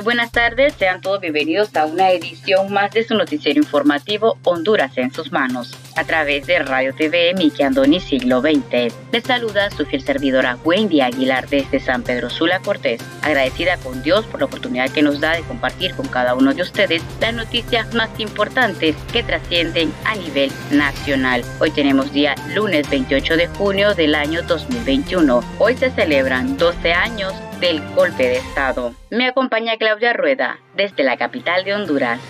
Muy buenas tardes, sean todos bienvenidos a una edición más de su noticiero informativo Honduras en sus manos, a través de Radio TV Miki Andoni Siglo XX. Les saluda su fiel servidora Wendy Aguilar desde San Pedro Sula Cortés, agradecida con Dios por la oportunidad que nos da de compartir con cada uno de ustedes las noticias más importantes que trascienden a nivel nacional. Hoy tenemos día lunes 28 de junio del año 2021. Hoy se celebran 12 años del golpe de Estado. Me acompaña Claudia Rueda desde la capital de Honduras.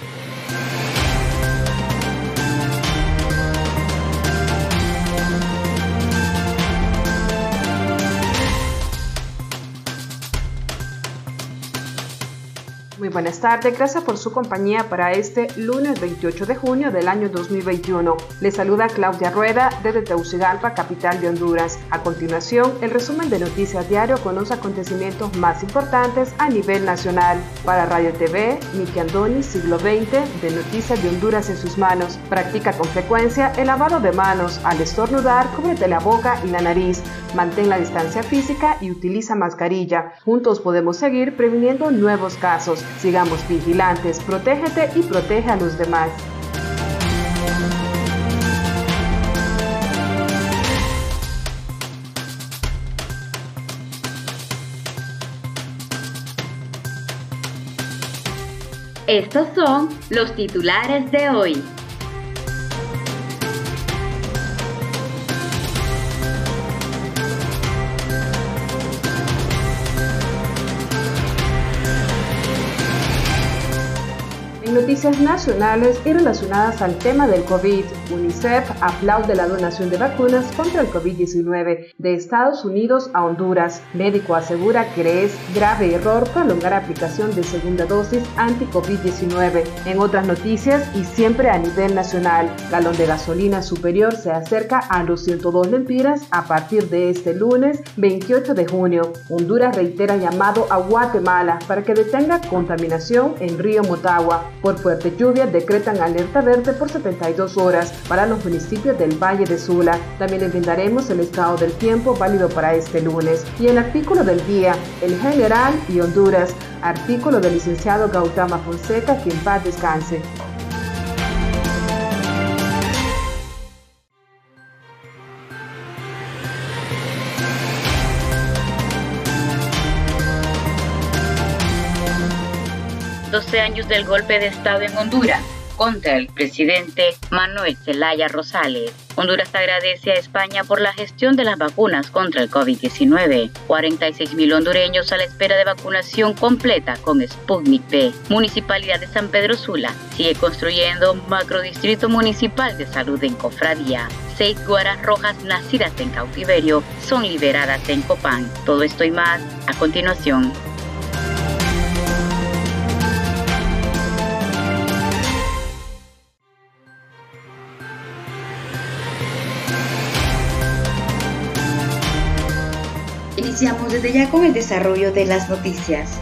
Buenas tardes, gracias por su compañía para este lunes 28 de junio del año 2021. Les saluda Claudia Rueda desde Tegucigalpa, capital de Honduras. A continuación, el resumen de Noticias Diario con los acontecimientos más importantes a nivel nacional. Para Radio TV, Miki Andoni, siglo XX, de Noticias de Honduras en sus manos. Practica con frecuencia el lavado de manos. Al estornudar, cúbrete la boca y la nariz. Mantén la distancia física y utiliza mascarilla. Juntos podemos seguir previniendo nuevos casos. Sigamos vigilantes, protégete y protege a los demás. Estos son los titulares de hoy. Noticias nacionales y relacionadas al tema del COVID, UNICEF aplaude la donación de vacunas contra el COVID-19 de Estados Unidos a Honduras. Médico asegura que es grave error prolongar aplicación de segunda dosis anti-COVID-19. En otras noticias y siempre a nivel nacional, galón de gasolina superior se acerca a los 102 lempiras a partir de este lunes 28 de junio. Honduras reitera llamado a Guatemala para que detenga contaminación en Río Motagua. Por fuertes lluvias decretan alerta verde por 72 horas para los municipios del Valle de Sula. También les el estado del tiempo válido para este lunes. Y el artículo del día, el general y Honduras, artículo del licenciado Gautama Fonseca, quien paz descanse. Años del golpe de Estado en Honduras contra el presidente Manuel Zelaya Rosales. Honduras agradece a España por la gestión de las vacunas contra el COVID-19. 46 mil hondureños a la espera de vacunación completa con Sputnik V. Municipalidad de San Pedro Sula sigue construyendo macrodistrito municipal de salud en Cofradía. Seis guaras rojas nacidas en cautiverio son liberadas en Copán. Todo esto y más a continuación. Iniciamos desde ya con el desarrollo de las noticias.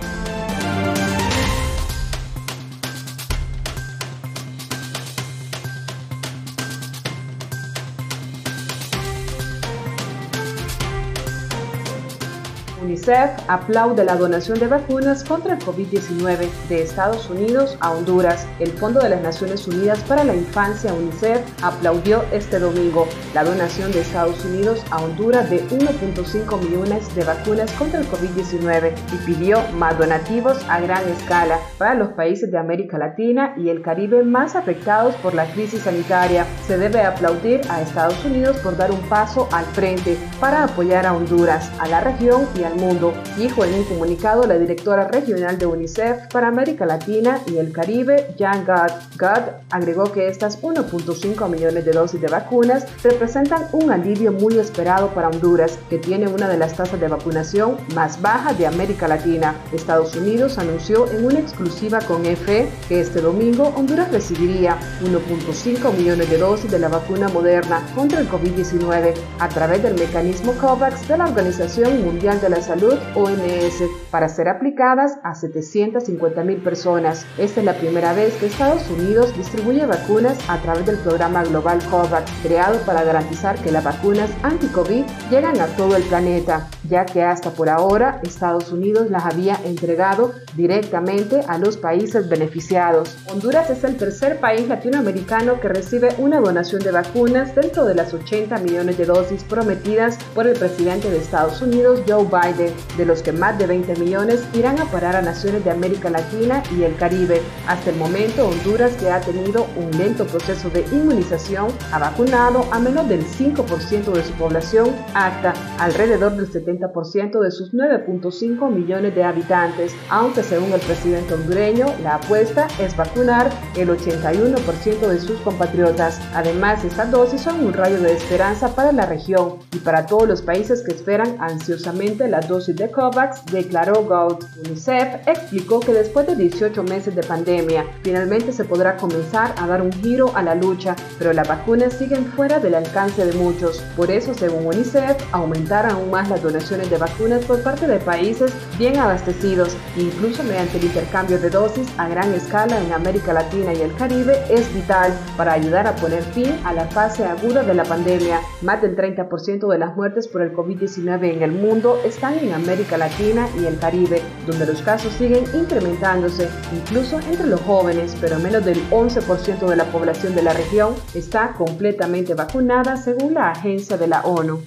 UNICEF aplaude la donación de vacunas contra el COVID-19 de Estados Unidos a Honduras. El Fondo de las Naciones Unidas para la Infancia, UNICEF, aplaudió este domingo la donación de Estados Unidos a Honduras de 1.5 millones de vacunas contra el COVID-19 y pidió más donativos a gran escala para los países de América Latina y el Caribe más afectados por la crisis sanitaria. Se debe aplaudir a Estados Unidos por dar un paso al frente para apoyar a Honduras, a la región y al mundo, dijo en un comunicado la directora regional de UNICEF para América Latina y el Caribe, Jan Gadd. Gadd agregó que estas 1.5 millones de dosis de vacunas representan un alivio muy esperado para Honduras, que tiene una de las tasas de vacunación más bajas de América Latina. Estados Unidos anunció en una exclusiva con EFE que este domingo Honduras recibiría 1.5 millones de dosis de la vacuna moderna contra el COVID-19 a través del mecanismo COVAX de la Organización Mundial de la Salud, OMS, para ser aplicadas a 750 mil personas. Esta es la primera vez que Estados Unidos distribuye vacunas a través del programa global COVAX, creado para garantizar que las vacunas anti-COVID llegan a todo el planeta, ya que hasta por ahora Estados Unidos las había entregado directamente a los países beneficiados. Honduras es el tercer país latinoamericano que recibe una donación de vacunas dentro de las 80 millones de dosis prometidas por el presidente de Estados Unidos, Joe Biden, de los que más de 20 millones irán a parar a naciones de América Latina y el Caribe. Hasta el momento, Honduras, que ha tenido un lento proceso de inmunización, ha vacunado a menos del 5% de su población, hasta alrededor del 70% de sus 9.5 millones de habitantes, aunque según el presidente hondureño, la apuesta es vacunar el 81% de sus compatriotas. Además, estas dosis son un rayo de esperanza para la región y para todos los países que esperan ansiosamente la dosis de COVAX, declaró Gould. UNICEF explicó que después de 18 meses de pandemia, finalmente se podrá comenzar a dar un giro a la lucha, pero las vacunas siguen fuera del alcance de muchos. Por eso, según UNICEF, aumentar aún más las donaciones de vacunas por parte de países bien abastecidos, incluso mediante el intercambio de dosis a gran escala en América Latina y el Caribe, es vital para ayudar a poner fin a la fase aguda de la pandemia. Más del 30% de las muertes por el COVID-19 en el mundo están en América Latina y el Caribe, donde los casos siguen incrementándose, incluso entre los jóvenes, pero menos del 11% de la población de la región está completamente vacunada según la agencia de la ONU.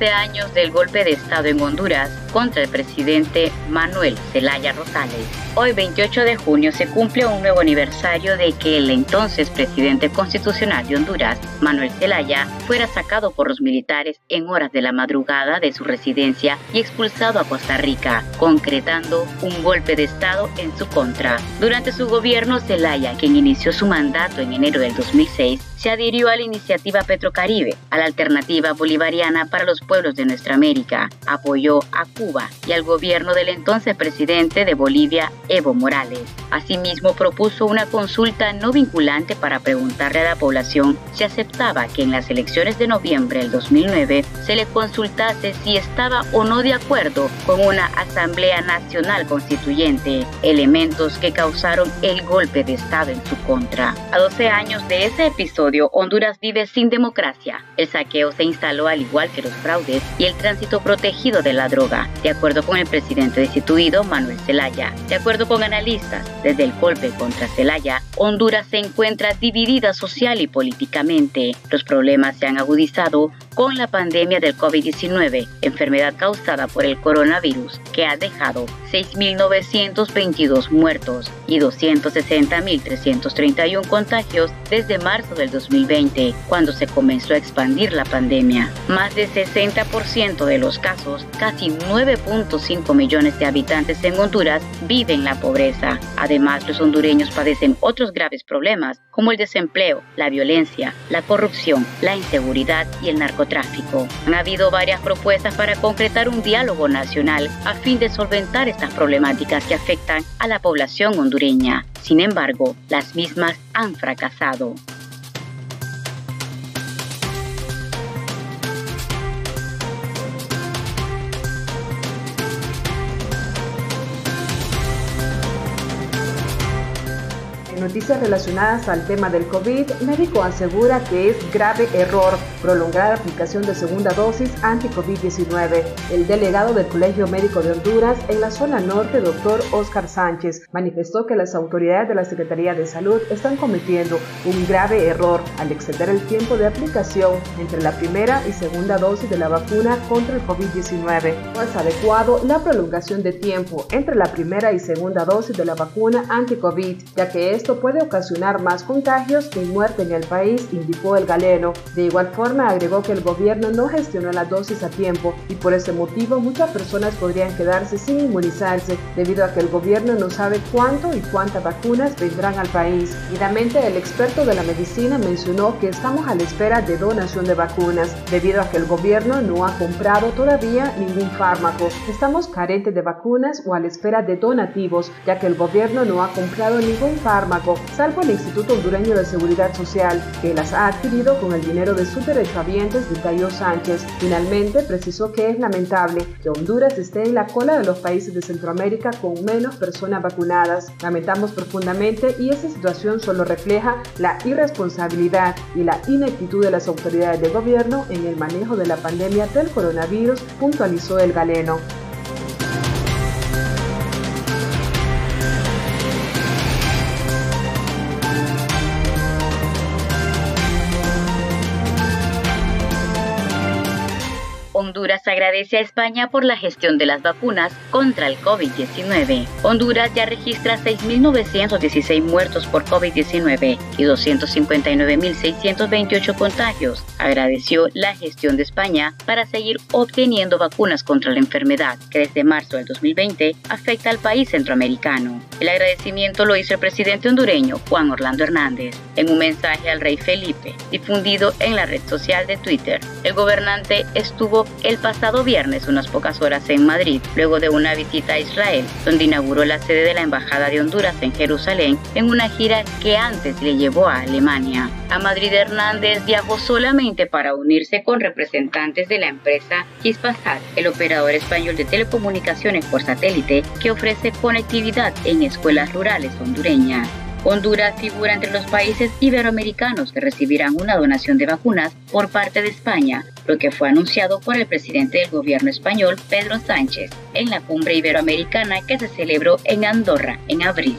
12 años del golpe de Estado en Honduras contra el presidente Manuel Zelaya Rosales. Hoy 28 de junio se cumple un nuevo aniversario de que el entonces presidente constitucional de Honduras, Manuel Zelaya, fuera sacado por los militares en horas de la madrugada de su residencia y expulsado a Costa Rica, concretando un golpe de Estado en su contra. Durante su gobierno, Zelaya, quien inició su mandato en enero del 2006, se adhirió a la iniciativa Petrocaribe, a la alternativa bolivariana para los pueblos de nuestra América, apoyó a Cuba y al gobierno del entonces presidente de Bolivia, Evo Morales. Asimismo, propuso una consulta no vinculante para preguntarle a la población si aceptaba que en las elecciones de noviembre del 2009 se le consultase si estaba o no de acuerdo con una Asamblea Nacional Constituyente, elementos que causaron el golpe de Estado en su contra. A 12 años de ese episodio, Honduras vive sin democracia. El saqueo se instaló al igual que los fraudes y el tránsito protegido de la droga, de acuerdo con el presidente destituido Manuel Zelaya. De acuerdo con analistas, desde el golpe contra Zelaya, Honduras se encuentra dividida social y políticamente. Los problemas se han agudizado con la pandemia del COVID-19, enfermedad causada por el coronavirus, que ha dejado 6.922 muertos y 260.331 contagios desde marzo del 2020, cuando se comenzó a expandir la pandemia. Más de 60% de los casos, casi 9.5 millones de habitantes en Honduras, viven la pobreza. Además, los hondureños padecen otros graves problemas, como el desempleo, la violencia, la corrupción, la inseguridad y el narcotráfico. Han habido varias propuestas para concretar un diálogo nacional a fin de solventar estas problemáticas que afectan a la población hondureña. Sin embargo, las mismas han fracasado. Noticias relacionadas al tema del COVID, médico asegura que es grave error prolongar la aplicación de segunda dosis anti-COVID-19. El delegado del Colegio Médico de Honduras en la zona norte, doctor Oscar Sánchez, manifestó que las autoridades de la Secretaría de Salud están cometiendo un grave error al exceder el tiempo de aplicación entre la primera y segunda dosis de la vacuna contra el COVID-19. No es adecuado la prolongación de tiempo entre la primera y segunda dosis de la vacuna anti-COVID, ya que esto puede ocasionar más contagios que muerte en el país, indicó el galeno. De igual forma, agregó que el gobierno no gestionó la dosis a tiempo y por ese motivo muchas personas podrían quedarse sin inmunizarse debido a que el gobierno no sabe cuánto y cuántas vacunas vendrán al país. Finalmente, el experto de la medicina mencionó que estamos a la espera de donación de vacunas debido a que el gobierno no ha comprado todavía ningún fármaco. Estamos carentes de vacunas o a la espera de donativos ya que el gobierno no ha comprado ningún fármaco, salvo el Instituto Hondureño de Seguridad Social, que las ha adquirido con el dinero de sus derechohabientes, detalló Sánchez. Finalmente, precisó que es lamentable que Honduras esté en la cola de los países de Centroamérica con menos personas vacunadas. Lamentamos profundamente y esa situación solo refleja la irresponsabilidad y la ineptitud de las autoridades de gobierno en el manejo de la pandemia del coronavirus, puntualizó el galeno. Honduras agradece a España por la gestión de las vacunas contra el COVID-19. Honduras ya registra 6.916 muertos por COVID-19 y 259.628 contagios. Agradeció la gestión de España para seguir obteniendo vacunas contra la enfermedad, que desde marzo del 2020 afecta al país centroamericano. El agradecimiento lo hizo el presidente hondureño Juan Orlando Hernández en un mensaje al rey Felipe, difundido en la red social de Twitter. El gobernante estuvo el pasado viernes unas pocas horas en Madrid, luego de una visita a Israel, donde inauguró la sede de la Embajada de Honduras en Jerusalén en una gira que antes le llevó a Alemania. A Madrid Hernández viajó solamente para unirse con representantes de la empresa Hispasat, el operador español de telecomunicaciones por satélite que ofrece conectividad en escuelas rurales hondureñas. Honduras figura entre los países iberoamericanos que recibirán una donación de vacunas por parte de España, lo que fue anunciado por el presidente del gobierno español, Pedro Sánchez, en la cumbre iberoamericana que se celebró en Andorra en abril.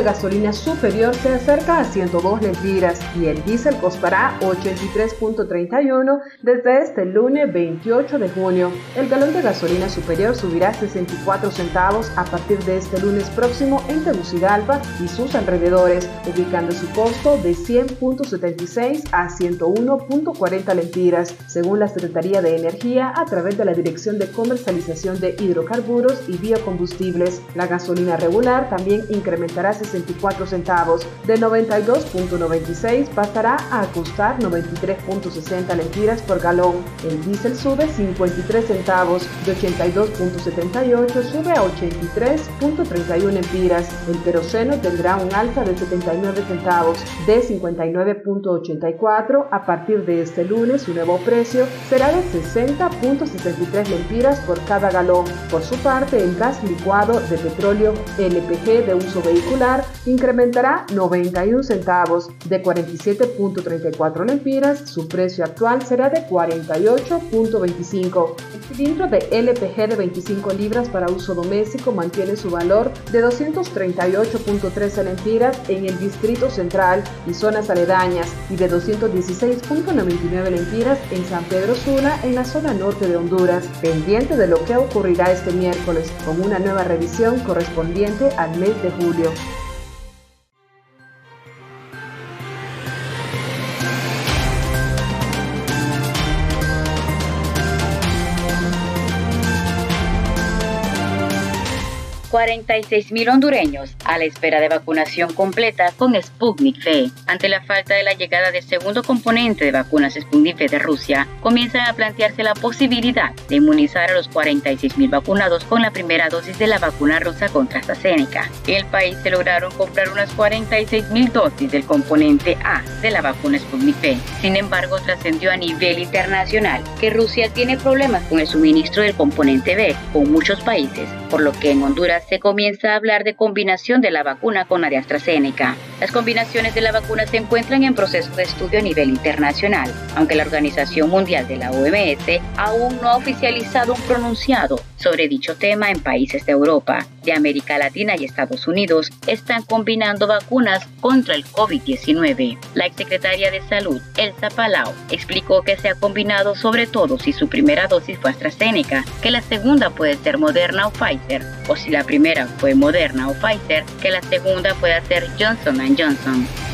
De gasolina superior se acerca a 102 lempiras y el diésel costará 83.31 desde este lunes 28 de junio. El galón de gasolina superior subirá 64 centavos a partir de este lunes próximo en Tegucigalpa y sus alrededores, ubicando su costo de 100.76 a 101.40 lempiras, según la Secretaría de Energía a través de la Dirección de Comercialización de Hidrocarburos y Biocombustibles. La gasolina regular también incrementará 64 centavos. De 92.96 pasará a costar 93.60 lempiras por galón. El diésel sube 53 centavos. De 82.78 sube a 83.31 lempiras. El queroseno tendrá un alza de 79 centavos. De 59.84 a partir de este lunes su nuevo precio será de 60.63 lempiras por cada galón. Por su parte, el gas licuado de petróleo LPG de uso vehicular incrementará 91 centavos de 47.34 lempiras, su precio actual será de 48.25. El cilindro de LPG de 25 libras para uso doméstico mantiene su valor de 238.13 lempiras en el Distrito Central y zonas aledañas y de 216.99 lempiras en San Pedro Sula en la zona norte de Honduras, pendiente de lo que ocurrirá este miércoles con una nueva revisión correspondiente al mes de julio. 46.000 hondureños a la espera de vacunación completa con Sputnik V. Ante la falta de la llegada del segundo componente de vacunas Sputnik V de Rusia, comienzan a plantearse la posibilidad de inmunizar a los 46.000 vacunados con la primera dosis de la vacuna rusa contra AstraZeneca. En el país se lograron comprar unas 46.000 dosis del componente A de la vacuna Sputnik V. Sin embargo, trascendió a nivel internacional que Rusia tiene problemas con el suministro del componente B con muchos países, por lo que en Honduras se comienza a hablar de combinación de la vacuna con la de AstraZeneca. Las combinaciones de la vacuna se encuentran en proceso de estudio a nivel internacional, aunque la Organización Mundial de la OMS aún no ha oficializado un pronunciado sobre dicho tema en países de Europa, de América Latina y Estados Unidos están combinando vacunas contra el COVID-19. La exsecretaria de Salud, Elsa Palau, explicó que se ha combinado sobre todo si su primera dosis fue AstraZeneca, que la segunda puede ser Moderna o Pfizer, o si la primera fue Moderna o Pfizer, que la segunda puede ser Johnson Johnson.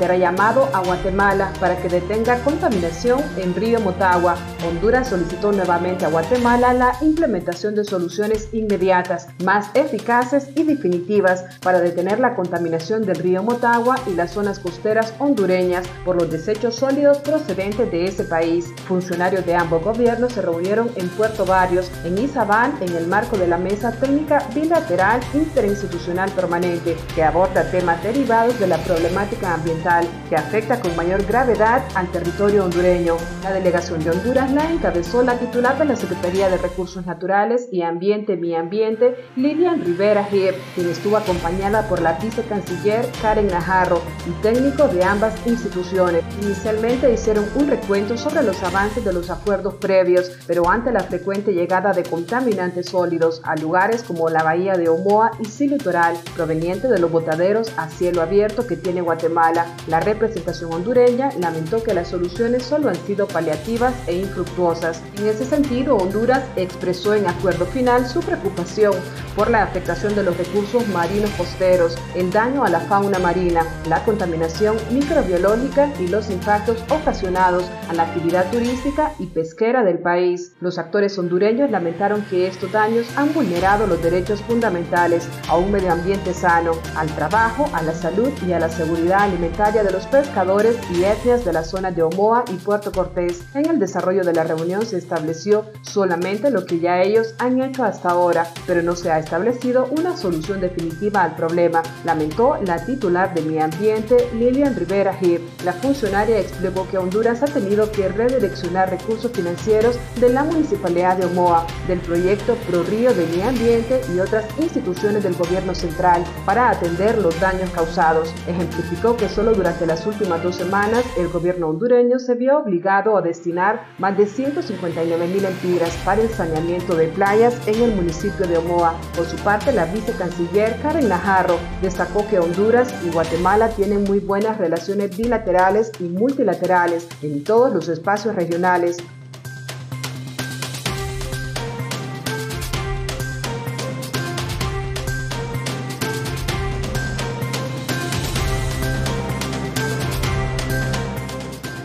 Reitera llamado a Guatemala para que detenga contaminación en río Motagua. Honduras solicitó nuevamente a Guatemala la implementación de soluciones inmediatas, más eficaces y definitivas para detener la contaminación del río Motagua y las zonas costeras hondureñas por los desechos sólidos procedentes de ese país. Funcionarios de ambos gobiernos se reunieron en Puerto Barrios, en Izabal, en el marco de la Mesa Técnica Bilateral Interinstitucional Permanente, que aborda temas derivados de la problemática ambiental que afecta con mayor gravedad al territorio hondureño. La delegación de Honduras la encabezó la titular de la Secretaría de Recursos Naturales y Ambiente Mi Ambiente, Lilian Rivera Hip, quien estuvo acompañada por la vicecanciller Karen Najarro y técnicos de ambas instituciones. Inicialmente hicieron un recuento sobre los avances de los acuerdos previos, pero ante la frecuente llegada de contaminantes sólidos a lugares como la bahía de Omoa y Silitoral, proveniente de los botaderos a cielo abierto que tiene Guatemala, la representación hondureña lamentó que las soluciones solo han sido paliativas e infructuosas. En ese sentido, Honduras expresó en acuerdo final su preocupación por la afectación de los recursos marinos costeros, el daño a la fauna marina, la contaminación microbiológica y los impactos ocasionados a la actividad turística y pesquera del país. Los actores hondureños lamentaron que estos daños han vulnerado los derechos fundamentales a un medio ambiente sano, al trabajo, a la salud y a la seguridad alimentaria de los pescadores y etnias de la zona de Omoa y Puerto Cortés. En el desarrollo de la reunión se estableció solamente lo que ya ellos han hecho hasta ahora, pero no se ha establecido una solución definitiva al problema, lamentó la titular de Mi Ambiente, Lilian Rivera Hip. La funcionaria explicó que Honduras ha tenido que redireccionar recursos financieros de la Municipalidad de Omoa, del proyecto Pro Río de Mi Ambiente y otras instituciones del gobierno central para atender los daños causados. Ejemplificó que solo durante las últimas dos semanas el gobierno hondureño se vio obligado a destinar más de 159 mil empiras para el saneamiento de playas en el municipio de Omoa. Por su parte, la vicecanciller Karen Najarro destacó que Honduras y Guatemala tienen muy buenas relaciones bilaterales y multilaterales en todos los espacios regionales,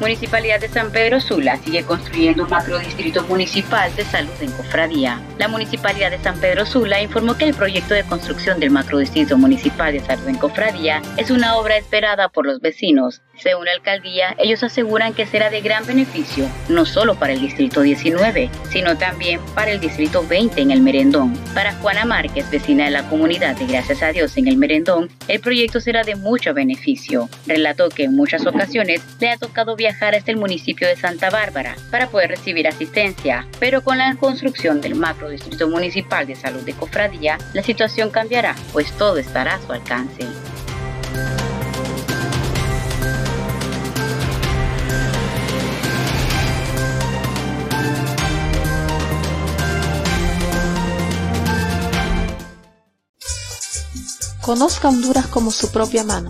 Municipalidad de San Pedro Sula sigue construyendo un macrodistrito municipal de salud en Cofradía. La Municipalidad de San Pedro Sula informó que el proyecto de construcción del macrodistrito municipal de salud en Cofradía es una obra esperada por los vecinos. Según la alcaldía, ellos aseguran que será de gran beneficio no solo para el distrito 19, sino también para el distrito 20 en el Merendón. Para Juana Márquez, vecina de la comunidad de Gracias a Dios en el Merendón, el proyecto será de mucho beneficio. Relató que en muchas ocasiones le ha tocado viajar hasta el municipio de Santa Bárbara para poder recibir asistencia, pero con la construcción del macro distrito municipal de salud de Cofradía, la situación cambiará, pues todo estará a su alcance. Conozca Honduras como su propia mano.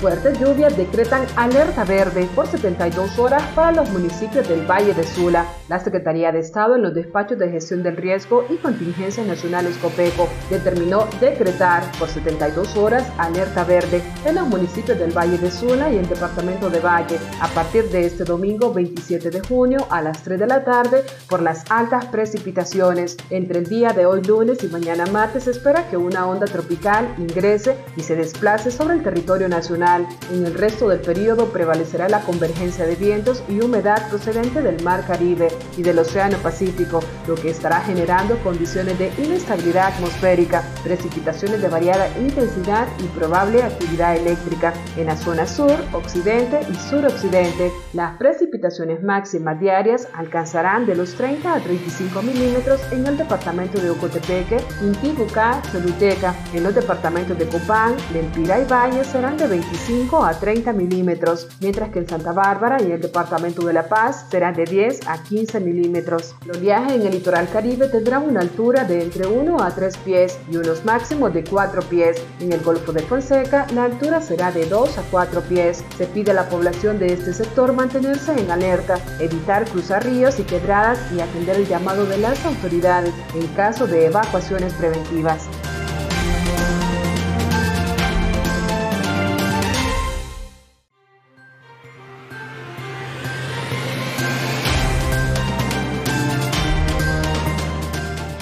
Fuertes lluvias decretan alerta verde por 72 horas para los municipios del Valle de Sula. La Secretaría de Estado en los despachos de gestión del riesgo y contingencias nacionales COPECO determinó decretar por 72 horas alerta verde en los municipios del Valle de Sula y el departamento de Valle a partir de este domingo 27 de junio a las 3 de la tarde por las altas precipitaciones. Entre el día de hoy lunes y mañana martes se espera que una onda tropical ingrese y se desplace sobre el territorio nacional en el resto del periodo prevalecerá la convergencia de vientos y humedad procedente del Mar Caribe y del Océano Pacífico, lo que estará generando condiciones de inestabilidad atmosférica, precipitaciones de variada intensidad y probable actividad eléctrica en la zona sur, occidente y suroccidente. Las precipitaciones máximas diarias alcanzarán de los 30 a 35 milímetros en el departamento de Ocotepeque, Intibucá, Choluteca. En los departamentos de Copán, Lempira y Valle serán de 25 a 30 milímetros, mientras que en Santa Bárbara y el departamento de La Paz será de 10 a 15 milímetros. Los viajes en el litoral caribe tendrán una altura de entre 1 a 3 pies y unos máximos de 4 pies. En el Golfo de Fonseca la altura será de 2 a 4 pies. Se pide a la población de este sector mantenerse en alerta, evitar cruzar ríos y quebradas y atender el llamado de las autoridades en caso de evacuaciones preventivas.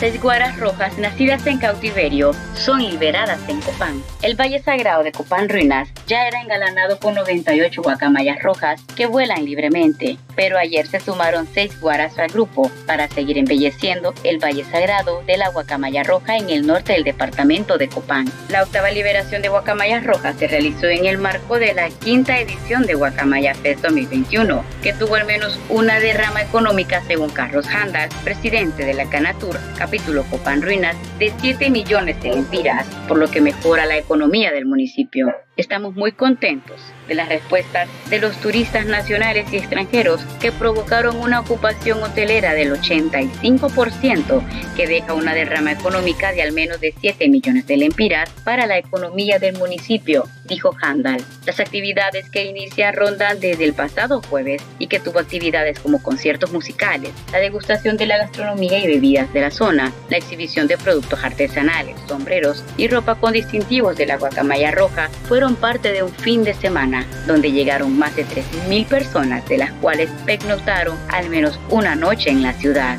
Seis guaras rojas nacidas en cautiverio son liberadas en Copán. El Valle Sagrado de Copán Ruinas ya era engalanado con 98 guacamayas rojas que vuelan libremente, pero ayer se sumaron seis guaras al grupo para seguir embelleciendo el Valle Sagrado de la guacamaya roja en el norte del departamento de Copán. La octava liberación de guacamayas rojas se realizó en el marco de la quinta edición de Guacamaya Fest 2021, que tuvo al menos una derrama económica según Carlos Handal, presidente de la Canatur, capítulo Copán Ruinas, de 7 millones de lempiras, por lo que mejora la economía del municipio. Estamos muy contentos de las respuestas de los turistas nacionales y extranjeros que provocaron una ocupación hotelera del 85% que deja una derrama económica de al menos de 7 millones de lempiras para la economía del municipio, dijo Handal. Las actividades que inicia rondan desde el pasado jueves y que tuvo actividades como conciertos musicales, la degustación de la gastronomía y bebidas de la zona, la exhibición de productos artesanales, sombreros y ropa con distintivos de la guacamaya roja fueron parte de un fin de semana donde llegaron más de 3.000 personas, de las cuales pernoctaron al menos una noche en la ciudad.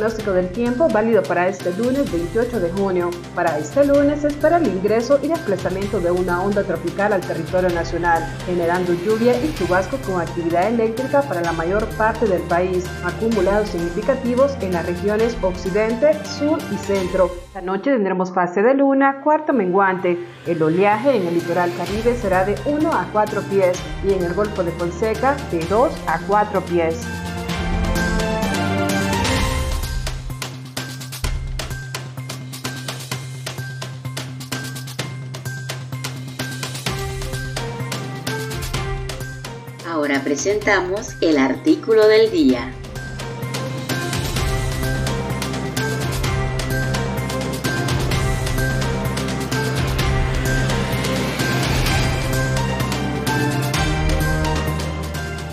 Pronóstico del tiempo válido para este lunes 28 de junio. Para este lunes se espera el ingreso y desplazamiento de una onda tropical al territorio nacional, generando lluvia y chubasco con actividad eléctrica para la mayor parte del país, acumulados significativos en las regiones occidente, sur y centro. La noche tendremos fase de luna, cuarto menguante. El oleaje en el litoral caribe será de 1 a 4 pies y en el Golfo de Fonseca de 2 a 4 pies. Ahora presentamos el artículo del día.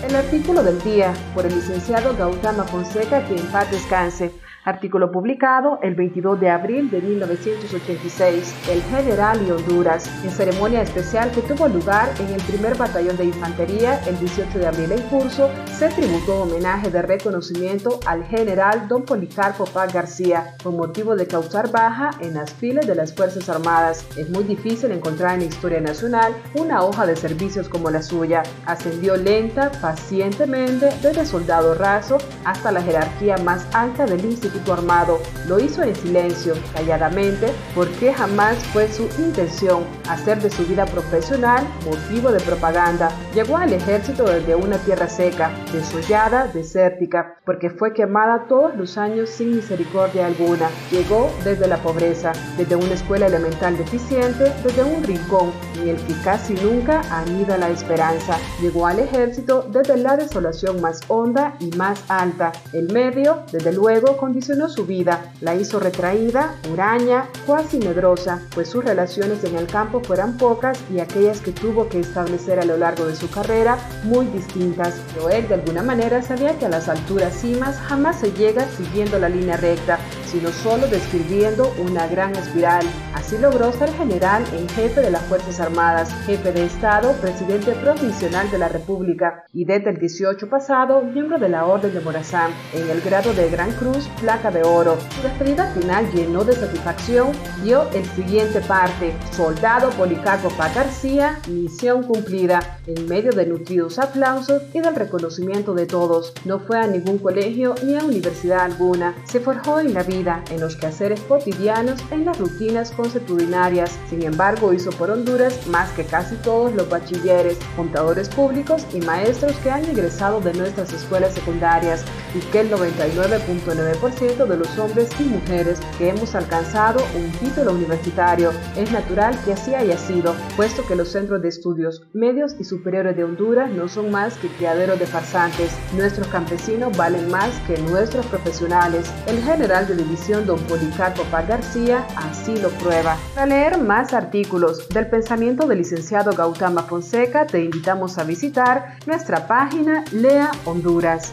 El artículo del día por el licenciado Gautama Fonseca, que en paz descanse. Artículo publicado el 22 de abril de 1986, El General y Honduras, en ceremonia especial que tuvo lugar en el primer batallón de infantería el 18 de abril en curso, se tributó homenaje de reconocimiento al general don Policarpo Paz García, con motivo de causar baja en las filas de las Fuerzas Armadas. Es muy difícil encontrar en la historia nacional una hoja de servicios como la suya. Ascendió lenta, pacientemente, desde soldado raso hasta la jerarquía más alta del Instituto Armado. Lo hizo en silencio, calladamente, porque jamás fue su intención hacer de su vida profesional motivo de propaganda. Llegó al ejército desde una tierra seca, desollada, desértica, porque fue quemada todos los años sin misericordia alguna. Llegó desde la pobreza, desde una escuela elemental deficiente, desde un rincón en el que casi nunca anida la esperanza. Llegó al ejército desde la desolación más honda y más alta. El medio, desde luego, su vida, la hizo retraída, huraña, cuasi medrosa, pues sus relaciones en el campo fueran pocas y aquellas que tuvo que establecer a lo largo de su carrera muy distintas. Pero él de alguna manera sabía que a las alturas cimas jamás se llega siguiendo la línea recta, sino solo describiendo una gran espiral. Así logró ser general en jefe de las Fuerzas Armadas, jefe de Estado, presidente provisional de la República y desde el 18 pasado miembro de la Orden de Morazán en el grado de Gran Cruz, placa de oro. Su despedida final llenó de satisfacción, dio el siguiente parte, soldado Policarpo Paz García, misión cumplida, en medio de nutridos aplausos y del reconocimiento de todos. No fue a ningún colegio ni a universidad alguna, se forjó en la vida en los quehaceres cotidianos, en las rutinas consuetudinarias. Sin embargo, hizo por Honduras más que casi todos los bachilleres, contadores públicos y maestros que han egresado de nuestras escuelas secundarias y que el 99.9% de los hombres y mujeres que hemos alcanzado un título universitario es natural que así haya sido, puesto que los centros de estudios medios y superiores de Honduras no son más que criaderos de farsantes. Nuestros campesinos valen más que nuestros profesionales. El general de división don Policarpo Paz García así lo prueba. Para leer más artículos del pensamiento del licenciado Gautama Fonseca, te invitamos a visitar nuestra página Lea Honduras.